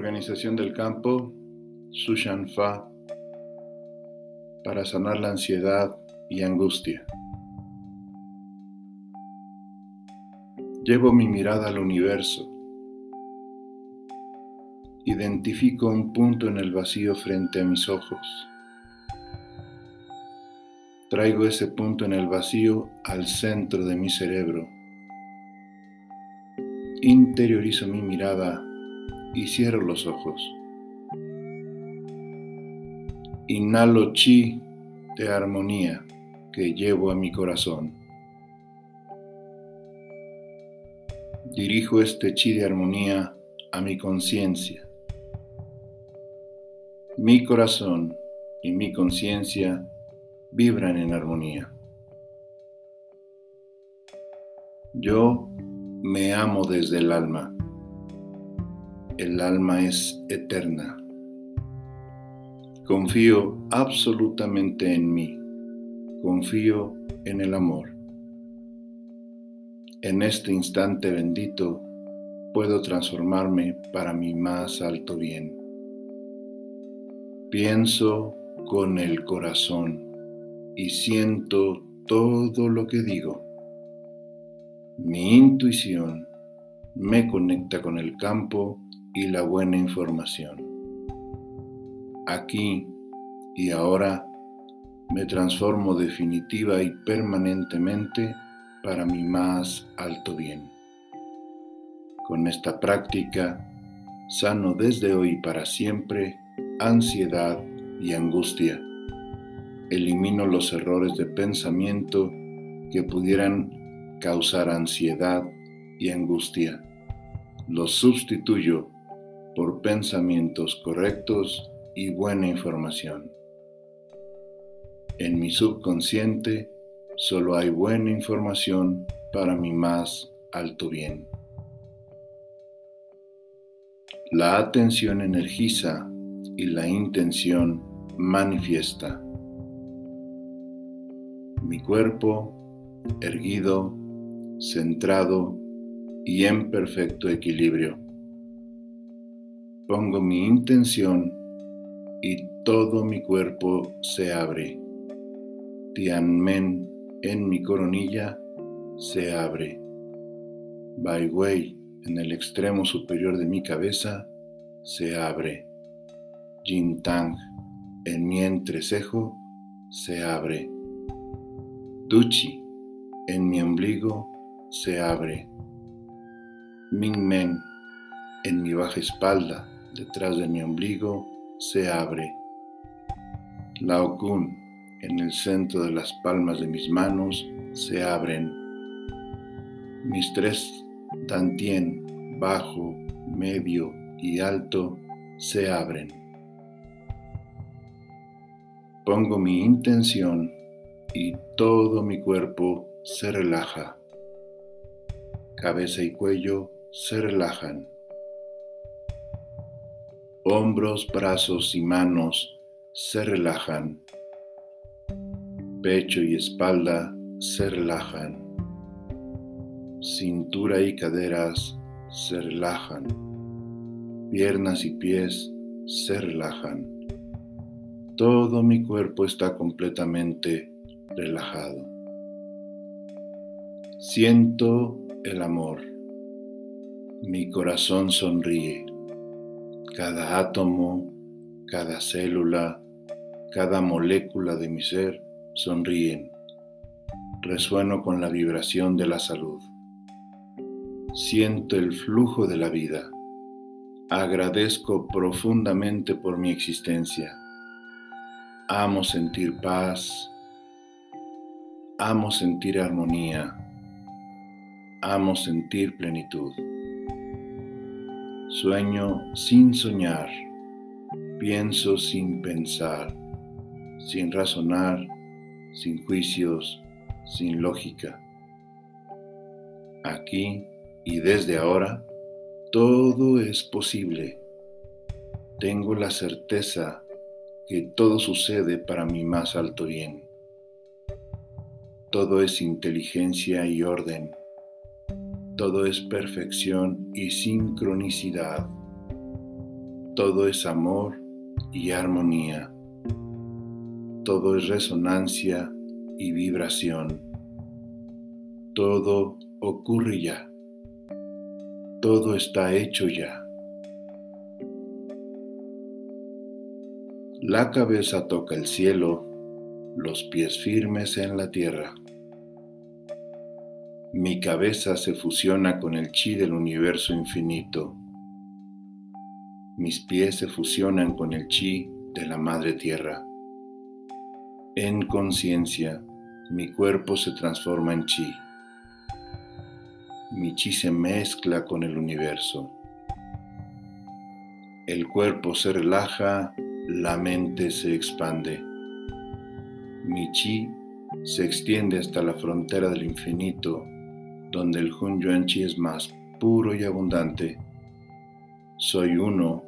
Organización del campo, Sushan Fa, para sanar la ansiedad y angustia. Llevo mi mirada al universo. Identifico un punto en el vacío frente a mis ojos. Traigo ese punto en el vacío al centro de mi cerebro. Interiorizo mi mirada y cierro los ojos. Inhalo chi de armonía que llevo a mi corazón. Dirijo este chi de armonía a mi conciencia. Mi corazón y mi conciencia vibran en armonía. Yo me amo desde el alma. El alma es eterna. Confío absolutamente en mí. Confío en el amor. En este instante bendito puedo transformarme para mi más alto bien. Pienso con el corazón y siento todo lo que digo. Mi intuición me conecta con el campo y la buena información. Aquí y ahora me transformo definitiva y permanentemente para mi más alto bien. Con esta práctica, sano desde hoy para siempre ansiedad y angustia. Elimino los errores de pensamiento que pudieran causar ansiedad y angustia. Los sustituyo por pensamientos correctos y buena información. En mi subconsciente solo hay buena información para mi más alto bien. La atención energiza y la intención manifiesta. Mi cuerpo erguido, centrado y en perfecto equilibrio. Pongo mi intención y todo mi cuerpo se abre. Tianmen en mi coronilla se abre. Bai Wei en el extremo superior de mi cabeza se abre. Jin Tang en mi entrecejo se abre. Duchi en mi ombligo se abre. Ming Men en mi baja espalda, detrás de mi ombligo, se abre. Lao Kun en el centro de las palmas de mis manos se abren. Mis tres dantien, bajo, medio y alto, se abren. Pongo mi intención y todo mi cuerpo se relaja. Cabeza y cuello se relajan. Hombros, brazos y manos se relajan pecho y espalda se relajan, cintura y caderas se relajan, piernas y pies se relajan. Todo mi cuerpo está completamente relajado. Siento el amor. Mi corazón sonríe. Cada átomo, cada célula, cada molécula de mi ser sonríen. Resueno con la vibración de la salud. Siento el flujo de la vida. Agradezco profundamente por mi existencia. Amo sentir paz. Amo sentir armonía. Amo sentir plenitud. Sueño sin soñar. Pienso sin pensar, sin razonar sin juicios, sin lógica. Aquí y desde ahora, todo es posible. Tengo la certeza que todo sucede para mi más alto bien. Todo es inteligencia y orden. Todo es perfección y sincronicidad. Todo es amor y armonía. Todo es resonancia y vibración. Todo ocurre ya. Todo está hecho ya. La cabeza toca el cielo, los pies firmes en la tierra. Mi cabeza se fusiona con el chi del universo infinito. Mis pies se fusionan con el chi de la Madre Tierra. En conciencia, mi cuerpo se transforma en chi. Mi chi se mezcla con el universo. El cuerpo se relaja, la mente se expande. Mi chi se extiende hasta la frontera del infinito donde el Hun Yuan Chi es más puro y abundante. Soy uno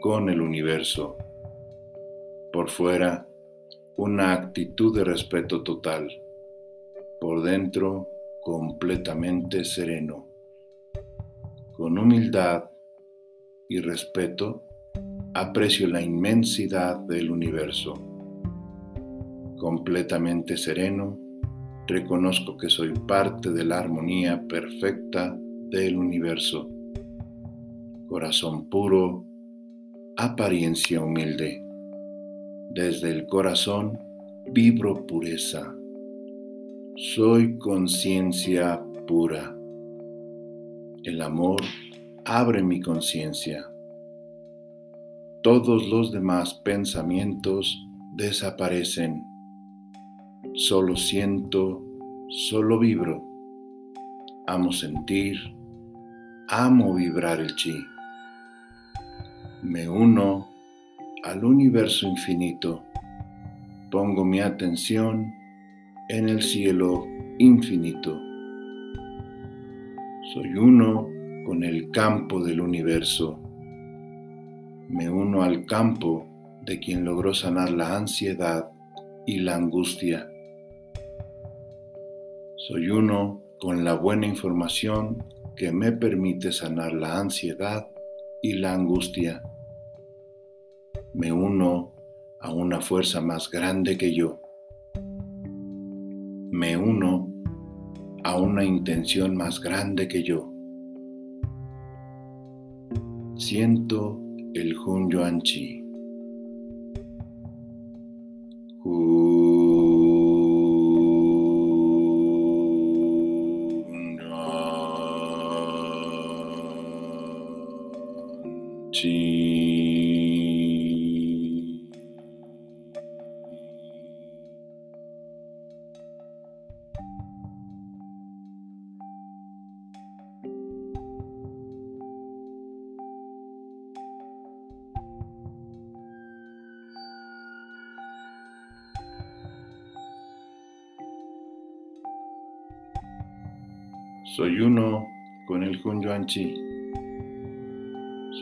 con el universo. Por fuera, una actitud de respeto total. Por dentro, completamente sereno. Con humildad y respeto, aprecio la inmensidad del universo. Completamente sereno, reconozco que soy parte de la armonía perfecta del universo. Corazón puro, apariencia humilde. Desde el corazón vibro pureza. Soy conciencia pura. El amor abre mi conciencia. Todos los demás pensamientos desaparecen Solo siento, solo vibro. Amo sentir, amo vibrar el chi. Me uno al universo infinito. Pongo mi atención en el cielo infinito. Soy uno con el campo del universo. Me uno al campo de quien logró sanar la ansiedad y la angustia soy uno con la buena información que me permite sanar la ansiedad y la angustia. Me uno a una fuerza más grande que yo. Me uno a una intención más grande que yo. Siento el Hun Yuan Chi. Soy uno con el Yuan Chi.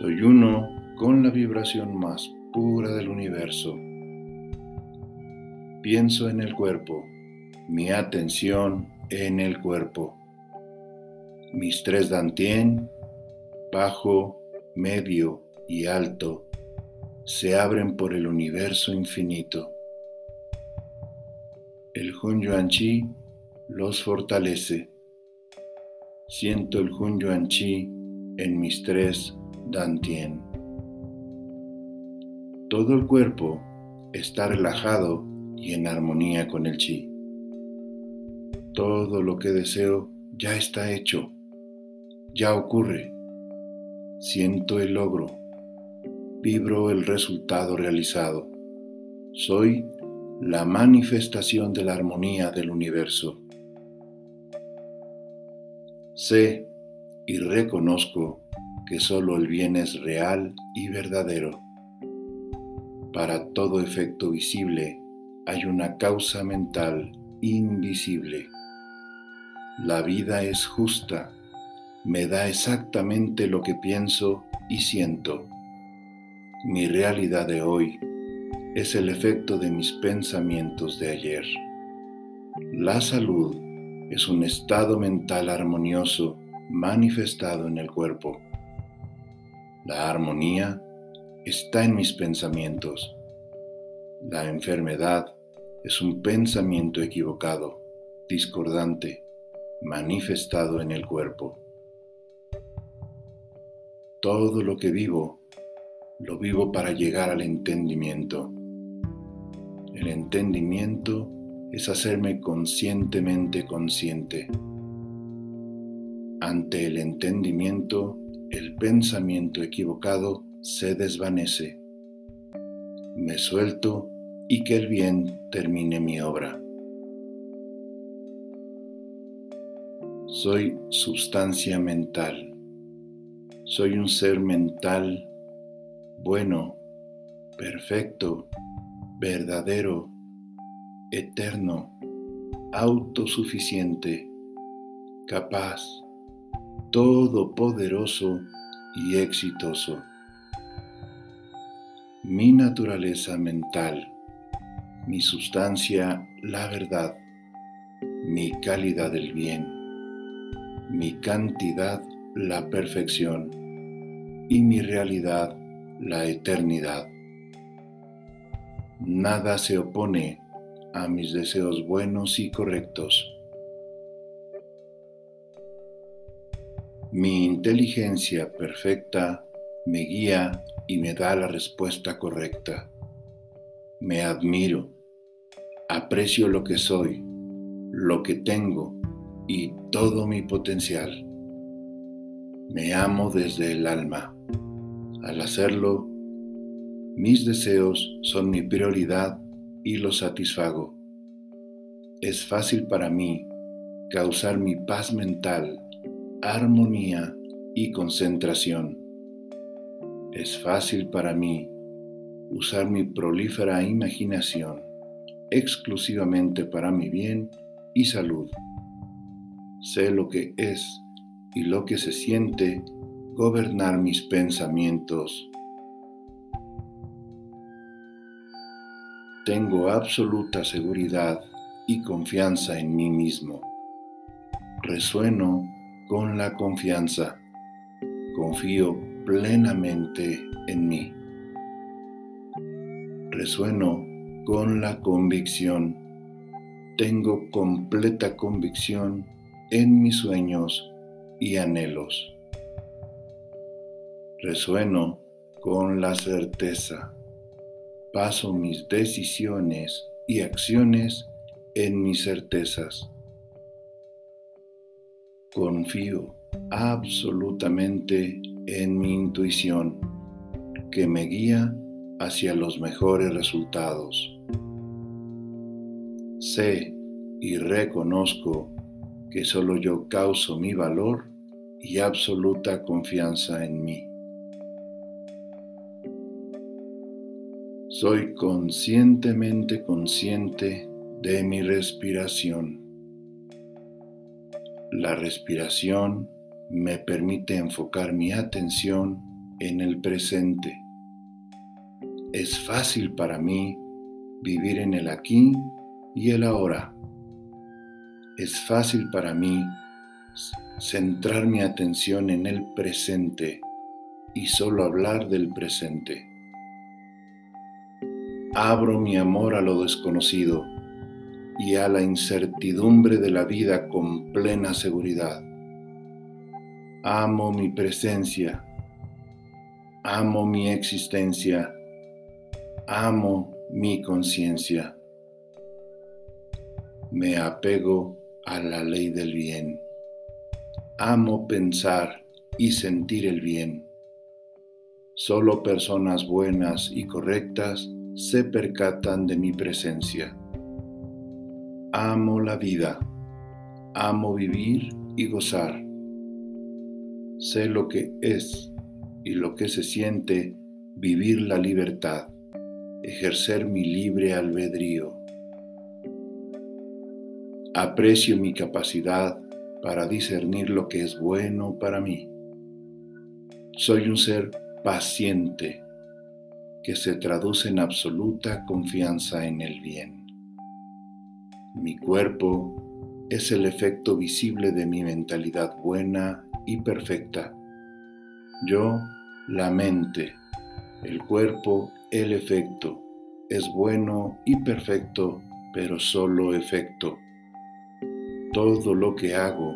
Soy uno con la vibración más pura del universo. Pienso en el cuerpo, mi atención en el cuerpo. Mis tres dantien, bajo, medio y alto, se abren por el universo infinito. El Hun Yuan Chi los fortalece Siento el Hun Yuan Chi en mis tres Dantien. Todo el cuerpo está relajado y en armonía con el Chi. Todo lo que deseo ya está hecho, ya ocurre. Siento el logro, vibro el resultado realizado. Soy la manifestación de la armonía del universo. Sé y reconozco que solo el bien es real y verdadero. Para todo efecto visible hay una causa mental invisible. La vida es justa, me da exactamente lo que pienso y siento. Mi realidad de hoy es el efecto de mis pensamientos de ayer. La salud es un estado mental armonioso manifestado en el cuerpo. La armonía está en mis pensamientos. La enfermedad es un pensamiento equivocado, discordante, manifestado en el cuerpo. Todo lo que vivo, lo vivo para llegar al entendimiento. El entendimiento es hacerme conscientemente consciente. Ante el entendimiento, el pensamiento equivocado se desvanece. Me suelto y que el bien termine mi obra. Soy sustancia mental. Soy un ser mental bueno, perfecto, verdadero, eterno, autosuficiente, capaz, todopoderoso y exitoso. Mi naturaleza mental, mi sustancia, la verdad, mi calidad del bien, mi cantidad, la perfección y mi realidad, la eternidad. Nada se opone a mis deseos buenos y correctos. Mi inteligencia perfecta me guía y me da la respuesta correcta. Me admiro, aprecio lo que soy, lo que tengo y todo mi potencial. Me amo desde el alma. Al hacerlo, mis deseos son mi prioridad y los satisfago. Es fácil para mí causar mi paz mental, armonía y concentración. Es fácil para mí usar mi prolífera imaginación exclusivamente para mi bien y salud. Sé lo que es y lo que se siente gobernar mis pensamientos Tengo absoluta seguridad y confianza en mí mismo. Resueno con la confianza. Confío plenamente en mí. Resueno con la convicción. Tengo completa convicción en mis sueños y anhelos. Resueno con la certeza baso mis decisiones y acciones en mis certezas. Confío absolutamente en mi intuición que me guía hacia los mejores resultados. Sé y reconozco que solo yo causo mi valor y absoluta confianza en mí. Soy conscientemente consciente de mi respiración. La respiración me permite enfocar mi atención en el presente. Es fácil para mí vivir en el aquí y el ahora. Es fácil para mí centrar mi atención en el presente y solo hablar del presente. Abro mi amor a lo desconocido y a la incertidumbre de la vida con plena seguridad. Amo mi presencia, amo mi existencia, amo mi conciencia. Me apego a la ley del bien. Amo pensar y sentir el bien. Solo personas buenas y correctas se percatan de mi presencia. Amo la vida, amo vivir y gozar. Sé lo que es y lo que se siente vivir la libertad, ejercer mi libre albedrío. Aprecio mi capacidad para discernir lo que es bueno para mí. Soy un ser paciente que se traduce en absoluta confianza en el bien. Mi cuerpo es el efecto visible de mi mentalidad buena y perfecta. Yo, la mente, El cuerpo, el efecto, es bueno y perfecto, pero solo efecto. Todo lo que hago,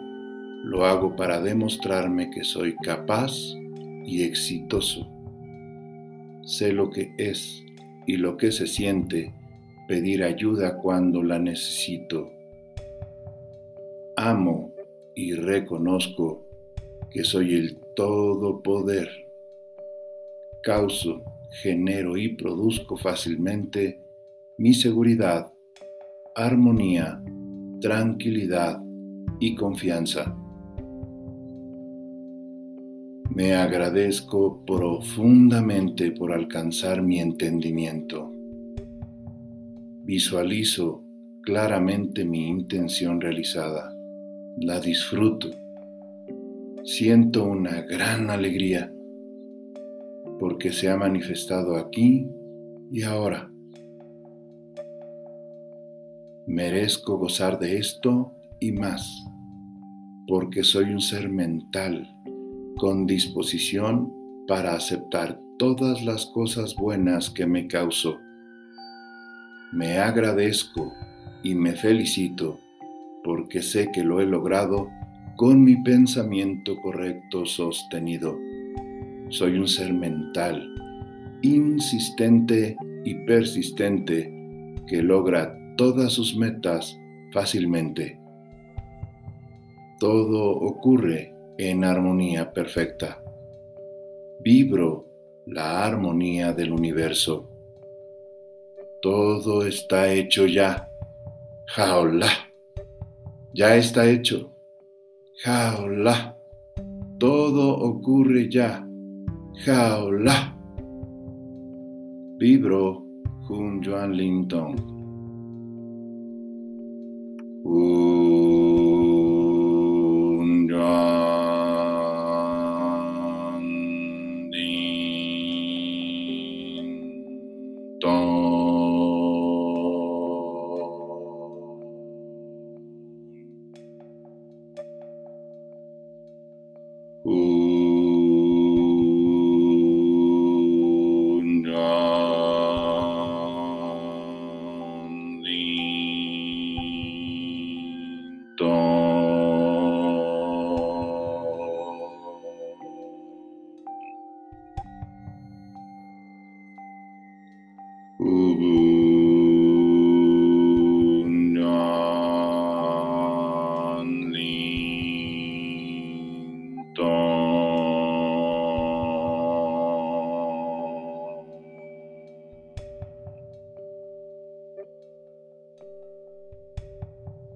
lo hago para demostrarme que soy capaz y exitoso. Sé lo que es y lo que se siente pedir ayuda cuando la necesito. Amo y reconozco que soy el todo poder. Causo, genero y produzco fácilmente mi seguridad, armonía, tranquilidad y confianza. Me agradezco profundamente por alcanzar mi entendimiento. Visualizo claramente mi intención realizada. La disfruto. Siento una gran alegría porque se ha manifestado aquí y ahora. Merezco gozar de esto y más, porque soy un ser mental con disposición para aceptar todas las cosas buenas que me causó. Me agradezco y me felicito porque sé que lo he logrado con mi pensamiento correcto sostenido. Soy un ser mental, insistente y persistente que logra todas sus metas fácilmente. Todo ocurre en armonía perfecta. Vibro la armonía del universo. Todo está hecho ya. Jaola. Ya está hecho. Jaola. Todo ocurre ya. Jaola. Vibro Jun Juan Linton.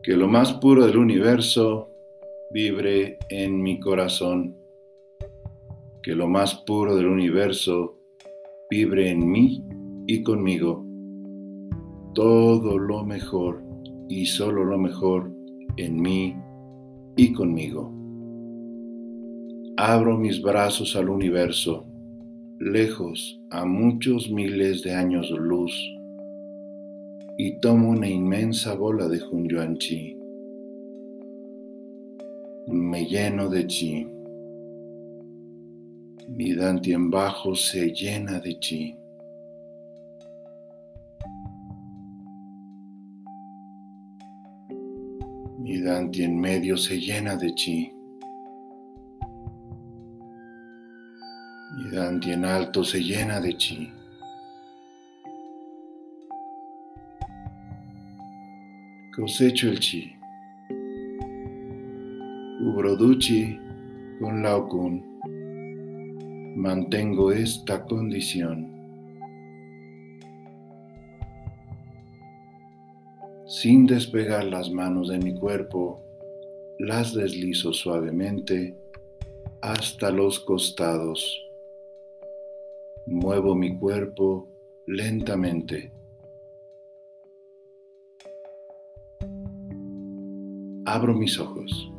Que lo más puro del universo vibre en mi corazón, que lo más puro del universo vibre en mí y conmigo. Todo lo mejor y solo lo mejor en mí y conmigo. Abro mis brazos al universo, lejos a muchos miles de años luz y tomo una inmensa bola de Hunyuan Chi. Me lleno de chi. Mi danti en bajo se llena de chi. Mi danti en medio se llena de chi. Mi danti en alto se llena de chi. Cosecho el chi. Cubro duchi con laokun. Mantengo esta condición. Sin despegar las manos de mi cuerpo, las deslizo suavemente hasta los costados. Muevo mi cuerpo lentamente. Abro mis ojos.